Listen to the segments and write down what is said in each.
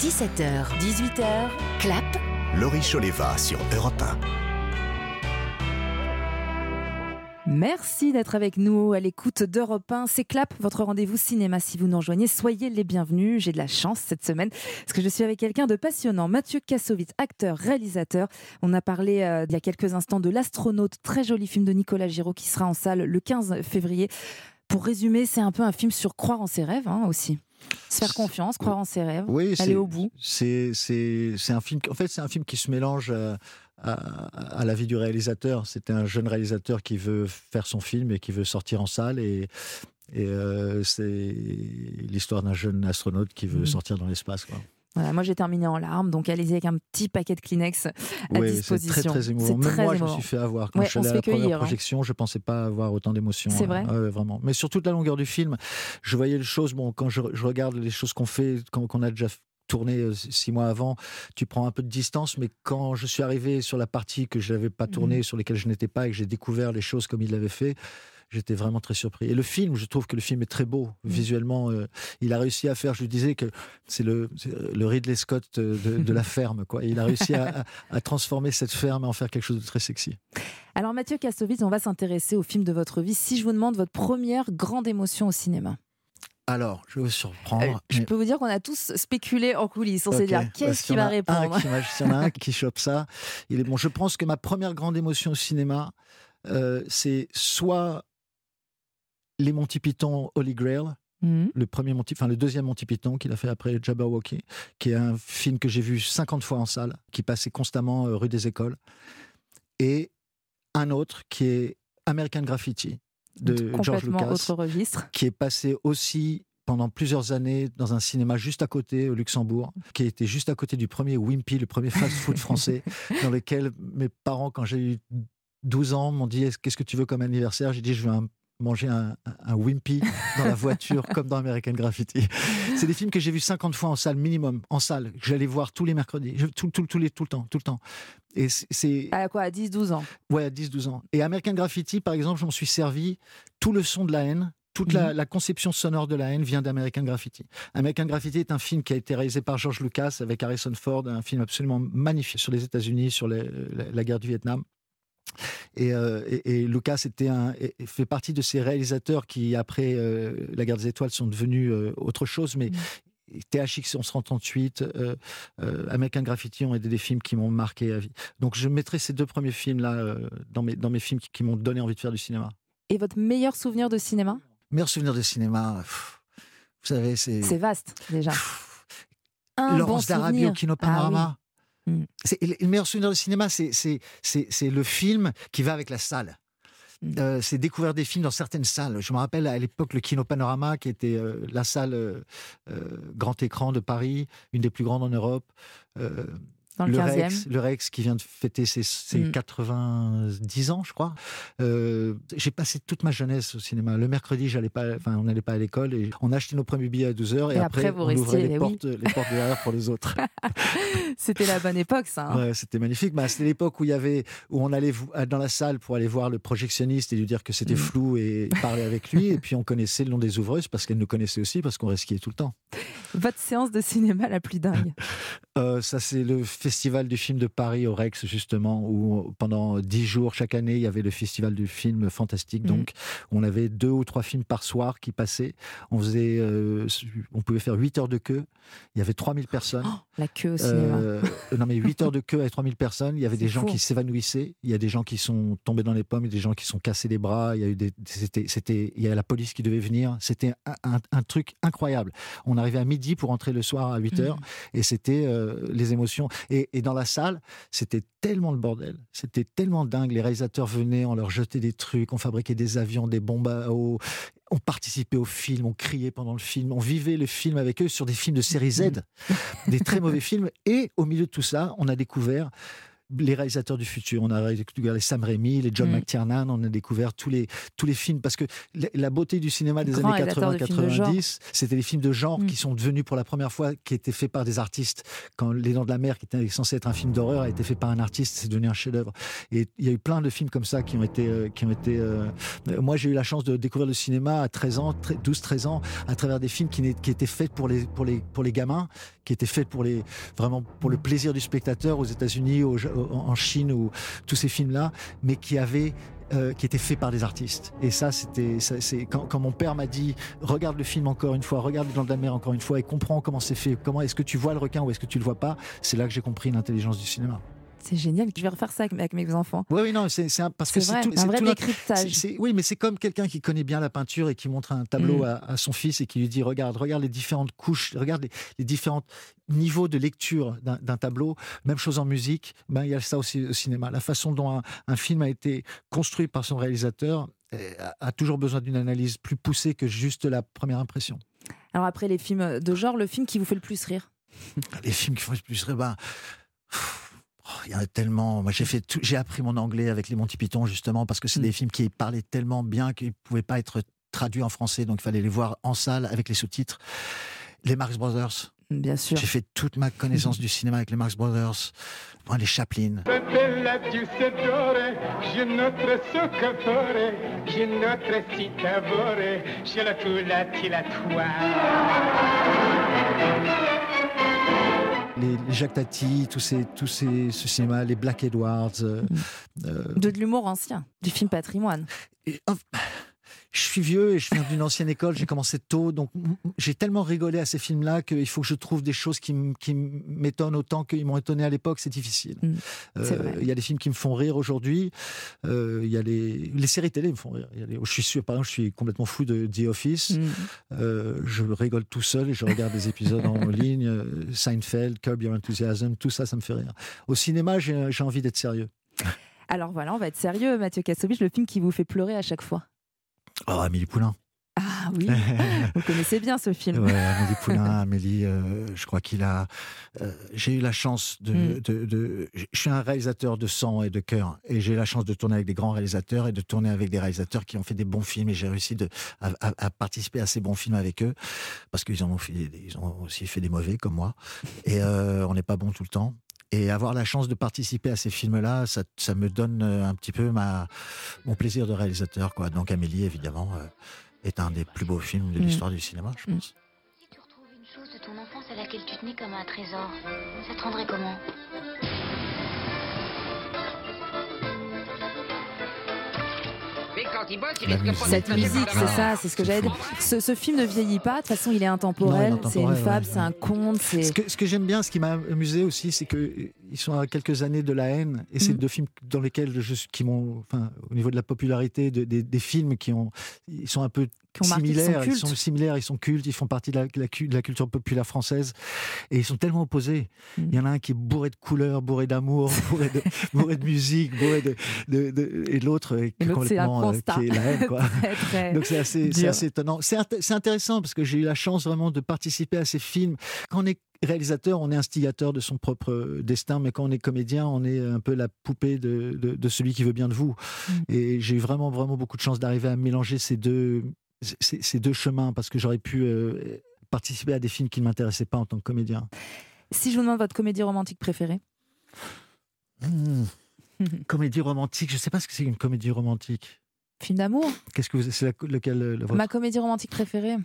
17h, 18h, clap. Laurie Choleva sur Europe 1. Merci d'être avec nous à l'écoute d'Europe 1. C'est Clap, votre rendez-vous cinéma. Si vous nous rejoignez, soyez les bienvenus. J'ai de la chance cette semaine parce que je suis avec quelqu'un de passionnant. Mathieu Kassovitz, acteur, réalisateur. On a parlé euh, il y a quelques instants de L'Astronaute, très joli film de Nicolas Giraud qui sera en salle le 15 février. Pour résumer, c'est un peu un film sur croire en ses rêves hein, aussi. Se faire confiance, croire en ses rêves, Oui, aller au bout. C'est un film. En fait, c'est un film qui se mélange à, à, à la vie du réalisateur. C'était un jeune réalisateur qui veut faire son film et qui veut sortir en salle et. Et euh, c'est l'histoire d'un jeune astronaute qui veut Mhm. sortir dans l'espace. Voilà, moi j'ai terminé en larmes, donc allez-y avec un petit paquet de Kleenex à Oui, c'est disposition. très très émouvant. Même très moi, je me suis fait avoir. Quand Ouais, je suis allé à la première cueillir, hein. projection, je pensais pas avoir autant d'émotions. C'est hein. vrai Ah vraiment. Mais sur toute la longueur du film, je voyais les choses. Bon, quand je, je regarde les choses qu'on fait, qu'on a déjà tourné euh, six mois avant, tu prends un peu de distance. Mais quand je suis arrivé sur la partie que je n'avais pas Mhm. tournée, sur lesquelles je n'étais pas, et que j'ai découvert les choses comme il l'avait fait. J'étais vraiment très surpris. Et le film, je trouve que le film est très beau Mhm. visuellement. euh, il a réussi à faire. Je lui disais que c'est le, Ridley Scott de, de la ferme. Quoi. Il a réussi à, à- à transformer cette ferme et en faire quelque chose de très sexy. Alors Mathieu Kassovitz, on va s'intéresser au film de votre vie. Si je vous demande votre première grande émotion au cinéma, Alors, je vais vous surprendre. Euh, je mais- peux vous dire qu'on a tous spéculé en coulisses. On s'est dit ah, qu'est-ce qu'il va répondre S'il y en a un qui chope ça, il est bon. Je pense que ma première grande émotion au cinéma, euh, c'est soit les Monty Python Holy Grail, Mhm. le premier Monty, enfin le deuxième Monty Python qu'il a fait après Jabberwocky, qui est un film que j'ai vu 50 fois en salle, qui passait constamment euh, rue des Écoles, et un autre qui est American Graffiti de George Lucas autre registre. qui est passé aussi pendant plusieurs années dans un cinéma juste à côté, au Luxembourg, qui était juste à côté du premier Wimpy, le premier fast-food français, dans lequel mes parents, quand j'ai eu 12 ans, m'ont dit Est-ce- Qu'est-ce que tu veux comme anniversaire? J'ai dit Je veux un- manger un, un Wimpy dans la voiture, comme dans American Graffiti. C'est des films que j'ai vus 50 fois en salle, minimum, en salle, que j'allais voir tous les mercredis, tout, tout, tout, les, tout le temps, tout le temps. Et c'est-. À quoi À 10-12 ans? Ouais, à 10-12 ans. Et American Graffiti, par exemple, je m'en suis servi. Tout le son de la haine, toute la, la conception sonore de la haine vient d'American Graffiti. American Graffiti est un film qui a été réalisé par George Lucas avec Harrison Ford, un film absolument magnifique sur les États-Unis, sur les- la, la guerre du Vietnam. Et, euh, et- et Lucas était un, fait partie de ces réalisateurs qui, après euh, la guerre des étoiles, sont devenus euh, autre chose, mais THX 1138, euh, euh, American Graffiti ont été des films qui m'ont marqué à vie. Donc je mettrai ces deux premiers films-là dans, mes, dans mes films qui, qui m'ont donné envie de faire du cinéma. Et votre meilleur souvenir de cinéma? Meilleur souvenir de cinéma, pff, vous savez, c'est... C'est vaste déjà. pff, Un Laurence bon d'Arabie au Kino Ah oui. Mm. Le le meilleur souvenir de cinéma, c'est- le film qui va avec la salle. Mm. Euh, c'est découvrir des films dans certaines salles. Je me rappelle à l'époque le Kino Panorama, qui était euh, la salle euh, grand écran de Paris, une des plus grandes en Europe. Dans le le 15e. Rex, le Rex qui vient de fêter ses, ses Mm. 90 ans, je crois. Euh, j'ai passé toute ma jeunesse au cinéma. Le mercredi, j'allais pas, enfin, on n'allait pas à l'école et on achetait nos premiers billets à 12 heures et, Et après, vous on ouvrait les oui. portes, les portes derrière pour les autres. C'était la bonne époque, ça. hein. Ouais, c'était magnifique. Bah, c'était l'époque où il y avait, où on allait dans la salle pour aller voir le projectionniste et lui dire que c'était Mm. flou et parler avec lui. Et puis on connaissait le nom des ouvreuses parce qu'elles nous connaissaient aussi parce qu'on resquiait tout le temps. Votre séance de cinéma la plus dingue. Euh, ça, c'est le festival du film de Paris au Rex, justement, où pendant dix jours, chaque année, il y avait le festival du film fantastique. Mhm. Donc, on avait deux ou trois films par soir qui passaient. On faisait, euh, on pouvait faire 8 heures de queue. Il y avait 3000 personnes. Oh, la queue au cinéma. Euh, non, mais 8 heures de queue avec 3000 personnes. Il y avait des gens qui s'évanouissaient. Il y a des gens qui sont tombés dans les pommes. Il y a des gens qui sont cassés les bras. Il y a eu des, c'était, c'était, il y a la police qui devait venir. C'était un, un- un truc incroyable. On arrivait à midi pour rentrer le soir à 8 heures. Et c'était euh, les émotions. Et, et dans la salle, c'était tellement le bordel. C'était tellement dingue. Les réalisateurs venaient, on leur jetait des trucs. On fabriquait des avions, des bombes à eau. On participait au film, on criait pendant le film, on vivait le film avec eux sur des films de série Z, des très mauvais films. Et au milieu de tout ça, on a découvert les réalisateurs du futur. On a découvert les Sam Raimi, les John Mm. McTiernan, on a découvert tous les, tous les films. Parce que la, beauté du cinéma des années réalisateur de films de genre. 80-90, c'était les films de genre Mm. qui sont devenus pour la première fois, qui étaient faits par des artistes. Quand Les Dents de la Mer, qui était censé être un film d'horreur, a été fait par un artiste, c'est devenu un chef-d'œuvre. Et il y a eu plein de films comme ça qui ont été. euh, qui ont été euh, Moi, j'ai eu la chance de découvrir le cinéma à 13 ans, 12-13 ans, à travers des films qui, qui étaient faits pour les, pour, les, pour les gamins, qui étaient faits pour les, vraiment pour le plaisir du spectateur aux États-Unis, au- en Chine, ou tous ces films-là, mais qui avaient euh, qui étaient faits par des artistes. Et ça, c'était, c'est quand, mon père m'a dit regarde le film encore une fois, regarde Dents de la Mer encore une fois et comprends comment c'est fait. Comment est-ce que tu vois le requin ou est-ce que tu le vois pas C'est là que j'ai compris l'intelligence du cinéma. C'est génial. Je vais refaire ça avec, mes enfants. Oui, oui, non, c'est, parce que C'est un vrai tout décryptage. oui, mais c'est comme quelqu'un qui connaît bien la peinture et qui montre un tableau Mm. à, à son fils et qui lui dit regarde, regarde les différentes couches, regarde les, les différents niveaux de lecture d'un, tableau. Même chose en musique. Ben, il y a ça aussi au cinéma. La façon dont un, un film a été construit par son réalisateur euh, a, toujours besoin d'une analyse plus poussée que juste la première impression. Alors après les films de genre, le film qui vous fait le plus rire? Les films qui font le plus rire, ben, il y en a tellement. Moi, j'ai fait tout- j'ai appris mon anglais avec les Monty Python justement parce que c'est Mm. des films qui parlaient tellement bien qu'ils pouvaient pas être traduits en français, donc il fallait les voir en salle avec les sous-titres. Les Marx Brothers. Bien sûr. J'ai fait toute ma connaissance du cinéma avec les Marx Brothers. Moi, les Chaplin. Les, Jacques Tati, tous ces, tous ces, ce cinéma, les Black Edwards. euh, euh, De, de l'humour ancien, du film patrimoine. et, oh, je suis vieux et je viens d'une ancienne école, j'ai commencé tôt, donc j'ai tellement rigolé à ces films-là qu'il faut que je trouve des choses qui, m'étonnent autant qu'ils m'ont étonné à l'époque, c'est difficile. Mm, Euh. Il y a des films qui me font rire aujourd'hui, euh, il y a les, les séries télé me font rire. Il y a les- je suis sûr, par exemple, je suis complètement fou de The Office, Mm. Euh, je rigole tout seul et je regarde des épisodes en ligne, Seinfeld, Curb Your Enthusiasm, tout ça, ça me fait rire. Au cinéma, j'ai j'ai envie d'être sérieux. Alors voilà, on va être sérieux, Mathieu Kassovitch, le film qui vous fait pleurer à chaque fois. Oh, Amélie Poulain. Ah oui, vous connaissez bien ce film. Ouais, Amélie Poulain, Amélie, euh, je crois qu'il a. euh, j'ai eu la chance de, Mm. de, de- Je suis un réalisateur de sang et de cœur, et j'ai eu la chance de tourner avec des grands réalisateurs et de tourner avec des réalisateurs qui ont fait des bons films, et j'ai réussi de, à, à- à participer à ces bons films avec eux, parce qu'ils en ont fait, des- ils ont aussi fait des mauvais comme moi, et euh, on n'est pas bon tout le temps. Et avoir la chance de participer à ces films-là, ça, ça me donne euh, un petit peu ma, mon plaisir de réalisateur. Quoi. Donc Amélie, évidemment, euh, est un des plus beaux films de Mm. l'histoire du cinéma, je Mm. pense. Si tu retrouves une chose de ton enfance à laquelle tu tenais comme un trésor, ça te rendrait comment? Pas Cette musique, c'est ça, c'est ce que j'allais dire. Ce, ce film ne vieillit pas, de toute façon, il est intemporel, c'est une fable, ouais. c'est un conte, c'est. Ce que, ce que j'aime bien, ce qui m'a amusé aussi, c'est qu'ils sont à quelques années de la haine, et c'est Mhm. deux films dans lesquels je, qui m'ont, enfin, au niveau de la popularité, de- des, des films qui ont, ils sont un peu Qui marqué, qui sont similaires, ils sont similaires, ils sont cultes, ils font partie de la, de la culture populaire française, et ils sont tellement opposés. Mhm. Il y en a un qui est bourré de couleurs, bourré d'amour, bourré de, bourré de musique, bourré de, de- et l'autre est c'est un complètement, euh, constat. qui est la haine, quoi. très, très. Donc c'est assez, assez étonnant. C'est intéressant parce que j'ai eu la chance vraiment de participer à ces films. Quand on est réalisateur, on est instigateur de son propre destin, mais quand on est comédien, on est un peu la poupée de, de- de celui qui veut bien de vous. Mm. Et j'ai eu vraiment, vraiment beaucoup de chance d'arriver à mélanger ces deux, ces, ces deux chemins parce que j'aurais pu euh, participer à des films qui ne m'intéressaient pas en tant que comédien. Si je vous demande votre comédie romantique préférée, Hmm. Comédie romantique, je ne sais pas ce que c'est une comédie romantique. film d'amour Qu'est-ce que vous, c'est la- euh, Ma comédie romantique préférée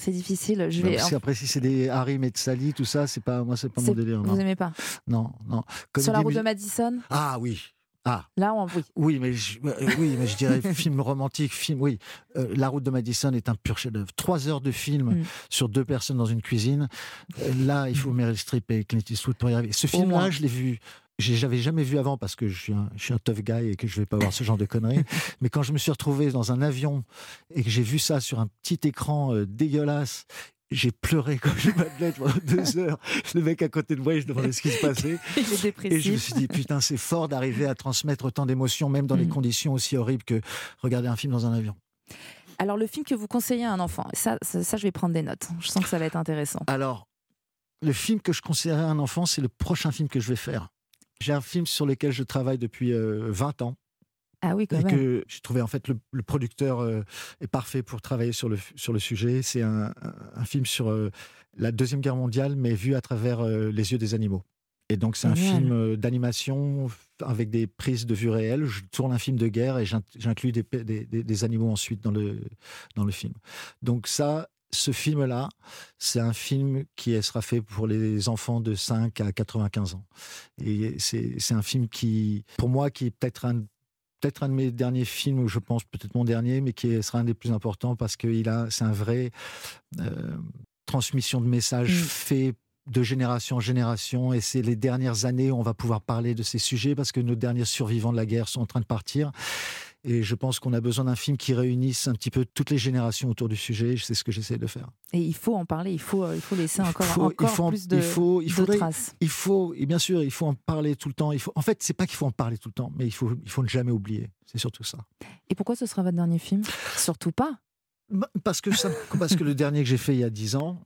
C'est difficile. Je vais. parce qu'après, si c'est des de Sally, tout ça, c'est pas moi, c'est pas mon délire. Vous aimez pas non, non. Sur la route de Madison Ah oui. Ah Là, on... oui. oui, mais je, euh, oui, mais je dirais film romantique, film. Oui, Euh, La Route de Madison est un pur chef-d'œuvre. Trois heures de film Mm. sur deux personnes dans une cuisine. Euh, là, il faut Meryl Streep et Clint Eastwood pour y arriver. Ce film-là, je l'ai vu. J'ai- J'avais jamais vu avant parce que je suis, un, je suis un tough guy et que je vais pas voir ce genre de conneries. Mais quand je me suis retrouvé dans un avion et que j'ai vu ça sur un petit écran euh, dégueulasse, j'ai pleuré comme je m'appelais pendant deux heures. Le mec à côté de moi, je demandais ce qui se passait. Et je me suis dit, putain, c'est fort d'arriver à transmettre autant d'émotions, même dans des Mm. conditions aussi horribles que regarder un film dans un avion. Alors, le film que vous conseillez à un enfant, ça, ça, ça, je vais prendre des notes. Je sens que ça va être intéressant. Alors, le film que je conseillerais à un enfant, c'est le prochain film que je vais faire. J'ai un film sur lequel je travaille depuis euh, 20 ans. Ah oui, quand et même. que j'ai trouvé en fait le, le producteur euh, est parfait pour travailler sur le, sur le sujet. C'est un, film sur euh, la Deuxième Guerre mondiale, mais vu à travers euh, les yeux des animaux. Et donc c'est un film euh, d'animation avec des prises de vue réelles. Je tourne un film de guerre et j'in- j'inclus des, des- des animaux ensuite dans le, dans le film. Donc ça, ce film-là, c'est un film qui sera fait pour les enfants de 5 à 95 ans. Et c'est un film qui, pour moi, qui est peut-être un peut-être un de mes derniers films, ou je pense peut-être mon dernier, mais qui sera un des plus importants parce que il a, c'est un vrai euh, transmission de messages Mm. fait de génération en génération, et c'est les dernières années où on va pouvoir parler de ces sujets parce que nos derniers survivants de la guerre sont en train de partir. Et je pense qu'on a besoin d'un film qui réunisse un petit peu toutes les générations autour du sujet. C'est ce que j'essaie de faire. Et il faut en parler, il faut, euh, il faut laisser Il encore, il encore faut en- plus de, il faut- il de traces. Il faut, et bien sûr, il faut en parler tout le temps. Il faut, en fait, c'est pas qu'il faut en parler tout le temps, mais il faut, il faut ne jamais oublier. C'est surtout ça. Et pourquoi ce sera votre dernier film? Surtout pas. Bah, Parce que, ça, parce que le dernier que j'ai fait il y a 10 ans,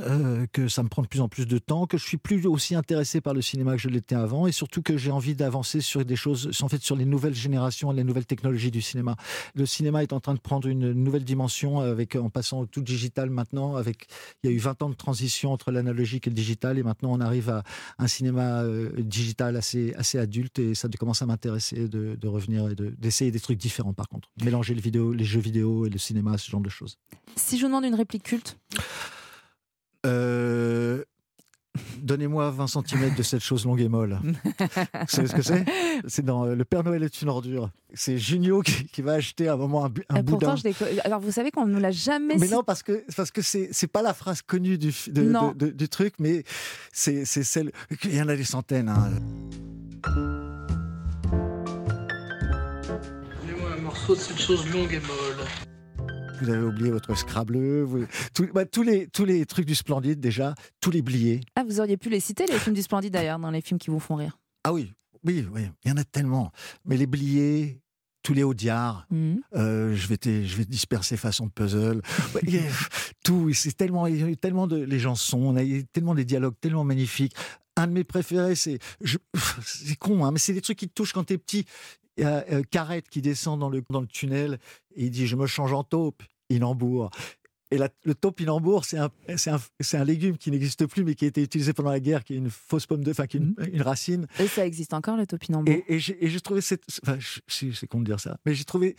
euh, que ça me prend de plus en plus de temps, que je suis plus aussi intéressé par le cinéma que je l'étais avant, et surtout que j'ai envie d'avancer sur des choses, en fait, sur les nouvelles générations, les nouvelles technologies du cinéma. Le cinéma est en train de prendre une nouvelle dimension avec, en passant au tout digital maintenant. Avec, il y a eu 20 ans de transition entre l'analogique et le digital, et maintenant on arrive à un cinéma euh, digital assez, assez adulte, et ça commence à m'intéresser de, revenir et de- d'essayer des trucs différents par contre. Mélanger les jeux vidéo et le cinéma, ce genre de choses. Si je vous demande une réplique culte, Euh, Donnez-moi 20 cm de cette chose longue et molle. Vous savez ce que c'est? C'est dans euh, Le Père Noël est une ordure. C'est Junio qui, qui va acheter à un moment un, un euh, pourtant boudin. je l'ai co- Alors vous savez qu'on ne l'a jamais Mais non, parce que parce que c'est c'est pas la phrase connue du f- de- Non. de- de- du truc, mais c'est c'est celle. Il y en a des centaines. hein. Donnez-moi un morceau de cette chose longue et molle. Vous avez oublié votre Scrabble, vous- tout- bah, tous les tous les trucs du Splendide déjà, tous les bliés. Ah, vous auriez pu les citer, les films du Splendide d'ailleurs, dans les films qui vous font rire. Ah oui, oui, oui, il y en a tellement. Mais les bliés, tous les Audiards. Euh, je vais te, je vais te disperser façon puzzle. Il y a tout, c'est tellement, il y a eu tellement de les chansons, on a eu tellement des dialogues tellement magnifiques. Un de mes préférés, c'est, c'est con, hein, mais c'est des trucs qui te touchent quand t'es petit. Il y a euh, Carrette qui descend dans le, tunnel il dit je me change en taupe, Inambour. Et la- le taupe-inambour, c'est un, c'est, un, c'est un légume qui n'existe plus, mais qui a été utilisé pendant la guerre, qui est une fausse pomme de, enfin, qui est une, une racine. Et ça existe encore, le topinambour. Et, et j'ai et j'ai trouvé cette. Enfin, je- c'est c'est con de dire ça, mais j'ai trouvé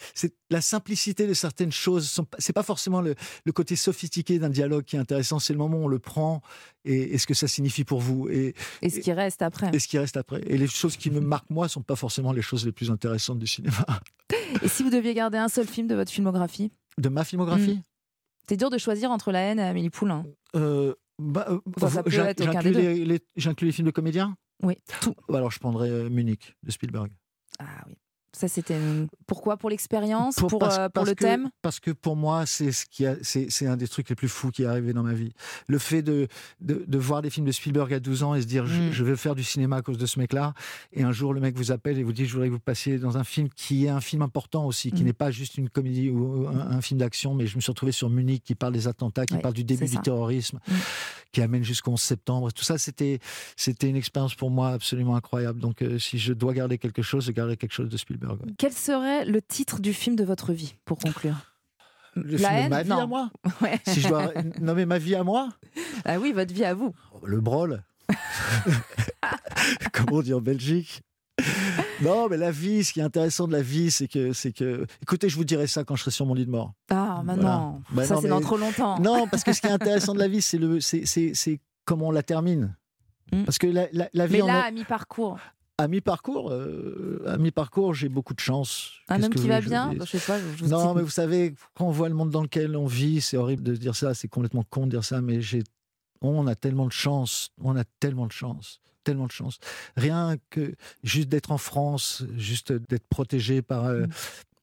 la simplicité de certaines choses. C'est pas forcément le, le côté sophistiqué d'un dialogue qui est intéressant, c'est le moment où on le prend et, et ce que ça signifie pour vous et, Et ce qui reste après. et ce qui reste après. Et les choses qui me marquent, moi, sont pas forcément les choses les plus intéressantes du cinéma. Et si vous deviez garder un seul film de votre filmographie? De ma filmographie? C'est dur de choisir entre La haine et Amélie Poulain. euh, bah, euh, Enfin, les, les- j'inclus les films de comédiens? Oui, tout. Alors je prendrais euh, Munich de Spielberg. Ah oui. Ça, c'était. une- Pourquoi Pour l'expérience Pour, parce- euh, pour le que- thème? Parce que pour moi, c'est ce qui a- c'est c'est un des trucs les plus fous qui est arrivé dans ma vie. Le fait de, de, de voir des films de Spielberg à 12 ans et se dire je, Mm. je veux faire du cinéma à cause de ce mec-là. Et un jour, le mec vous appelle et vous dit je voudrais que vous passiez dans un film qui est un film important aussi, qui Mm. n'est pas juste une comédie ou un, un film d'action. Mais je me suis retrouvé sur Munich qui parle des attentats, qui Ouais, parle du début du terrorisme, Mm. qui amène jusqu'au 11 septembre. Tout ça, c'était c'était une expérience pour moi absolument incroyable. Donc euh, si je dois garder quelque chose, je garderai quelque chose de Spielberg. Ouais. Quel serait le titre du film de votre vie, pour conclure? Le La film de haine ma vie Non. à moi Ouais. Si je dois nommer ma vie à moi Ah oui, votre vie à vous. Le brol. Comment on dit en Belgique Non, mais la vie, ce qui est intéressant de la vie, c'est que, c'est que. Écoutez, je vous dirai ça quand je serai sur mon lit de mort. Ah, maintenant. Bah ça, non, c'est dans trop longtemps. Non, parce que ce qui est intéressant de la vie, c'est le, c'est, c'est, c'est comment on la termine. Mm. Parce que la, la, la vie Mais en là, est- à mi-parcours, à mi-parcours, euh, à mi-parcours, j'ai beaucoup de chance. un homme qui va bien vous dise Je sais pas, je vous Non, mais vous savez, quand on voit le monde dans lequel on vit, c'est horrible de dire ça, c'est complètement con de dire ça, mais j'ai, on a tellement de chance, on a tellement de chance, tellement de chance. Rien que juste d'être en France, juste d'être protégé par euh,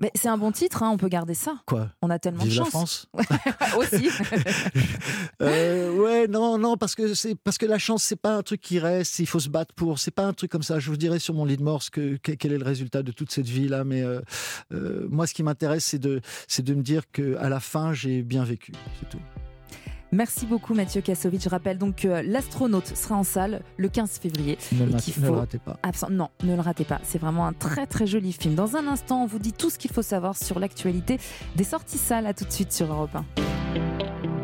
Mais c'est un bon titre, hein, on peut garder ça. quoi? On a tellement Vive de la chance. France? Aussi. Euh, ouais, non, non, parce que c'est parce que la chance, c'est pas un truc qui reste. Il faut se battre pour. C'est pas un truc comme ça. Je vous dirai sur mon lit de mort ce que, que- quel est le résultat de toute cette vie là. Mais euh, euh, moi, ce qui m'intéresse, c'est de c'est de me dire que à la fin, j'ai bien vécu. C'est tout. Merci beaucoup Mathieu Kassovitch. Je rappelle donc que l'astronaute sera en salle le 15 février. Ne le, ne le ratez pas. Absent- Non, ne le ratez pas. C'est vraiment un très très joli film. Dans un instant, on vous dit tout ce qu'il faut savoir sur l'actualité des sorties salles. À tout de suite sur Europe 1.